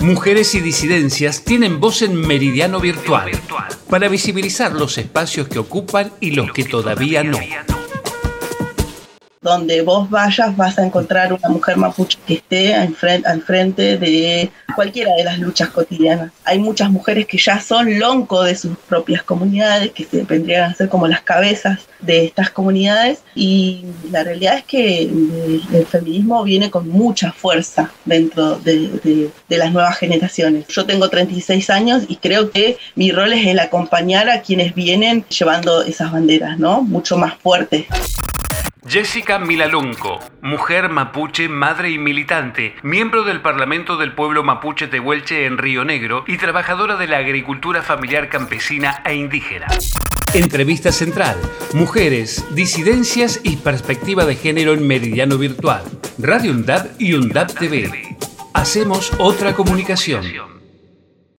Mujeres y disidencias tienen voz en Meridiano Virtual para visibilizar los espacios que ocupan y los que todavía no donde vos vayas vas a encontrar una mujer mapuche que esté al frente, de cualquiera de las luchas cotidianas. Hay muchas mujeres que ya son lonco de sus propias comunidades, que se vendrían a ser como las cabezas de estas comunidades y la realidad es que el, feminismo viene con mucha fuerza dentro de, de las nuevas generaciones. Yo tengo 36 años y creo que mi rol es el acompañar a quienes vienen llevando esas banderas, ¿no? Mucho más fuertes. Jessica Milalunco, mujer mapuche, madre y militante, miembro del Parlamento del Pueblo Mapuche de Huelche en Río Negro y trabajadora de la agricultura familiar campesina e indígena. Entrevista central, mujeres, disidencias y perspectiva de género en Meridiano Virtual, Radio UNDAP y UNDAP TV. Hacemos otra comunicación.